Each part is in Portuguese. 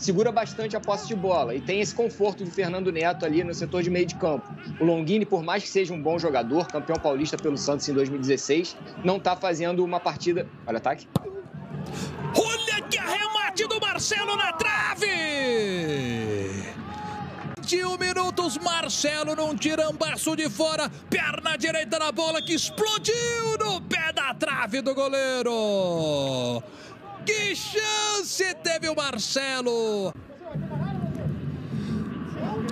segura bastante a posse de bola e tem esse conforto do Fernando Neto ali no setor de meio de campo. O Longini, por mais que seja um bom jogador, campeão paulista pelo Santos em 2016, não está fazendo uma partida. Olha o ataque. Olha que arremate do Marcelo na trave! 21 minutos, Marcelo num tirambaço de fora, perna direita na bola que explodiu no pé da trave do goleiro. Que chance teve o Marcelo!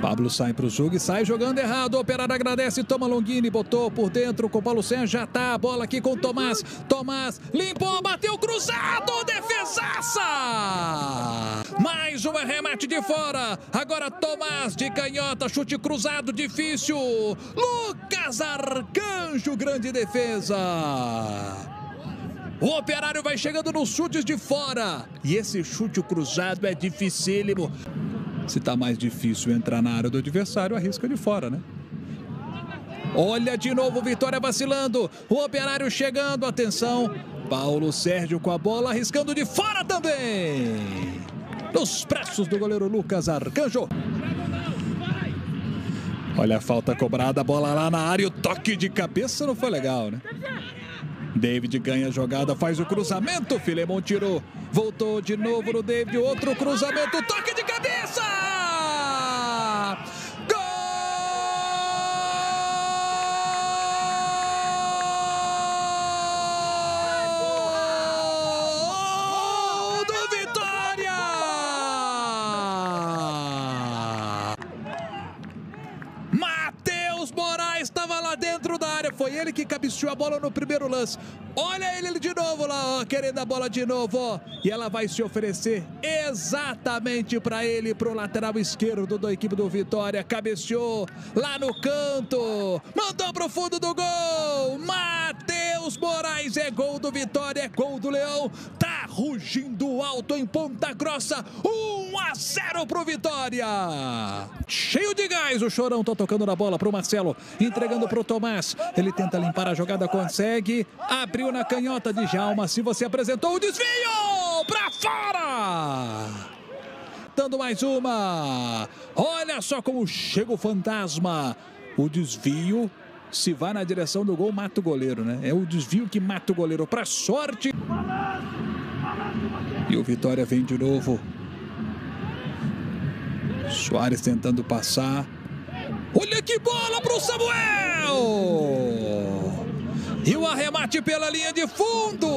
Pablo sai para o jogo e sai jogando errado. O operário agradece, toma Longini, botou por dentro com o Paulo Senna. Já tá a bola aqui com o Tomás. Tomás limpou, bateu cruzado, defesaça! Mais um arremate de fora. Agora Tomás de canhota, chute cruzado, difícil. Lucas Arcanjo, grande defesa. O operário vai chegando nos chutes de fora. E esse chute cruzado é dificílimo. Se tá mais difícil entrar na área do adversário, arrisca de fora, né? Olha de novo, Vitória vacilando. O operário chegando, atenção. Paulo Sérgio com a bola, arriscando de fora também. Nos braços do goleiro Lucas Arcanjo. Olha a falta cobrada, a bola lá na área. O toque de cabeça não foi legal, né? David ganha a jogada, faz o cruzamento. Filemon tirou. Voltou de novo no David. Outro cruzamento. Toque de cabeça! Estava lá dentro da área. Foi ele que cabeceou a bola no primeiro lance. Olha ele de novo lá, ó, querendo a bola de novo, ó. E ela vai se oferecer exatamente para ele, pro lateral esquerdo da equipe do Vitória. Cabeceou lá no canto, mandou pro fundo do gol. Matheus Moraes é gol do Vitória, é gol do Leão. Rugindo alto em Ponta Grossa. 1 a 0 pro Vitória. Cheio de gás, o Chorão tá tocando na bola pro Marcelo entregando para o Tomás. Ele tenta limpar a jogada, consegue. Abriu na canhota de Jalma. Se você apresentou o desvio para fora. Dando mais uma. Olha só como chega o fantasma. O desvio se vai na direção do gol, mata o goleiro, né? É o desvio que mata o goleiro. Para sorte. E o Vitória vem de novo. Soares tentando passar. Olha que bola para o Samuel! E o arremate pela linha de fundo.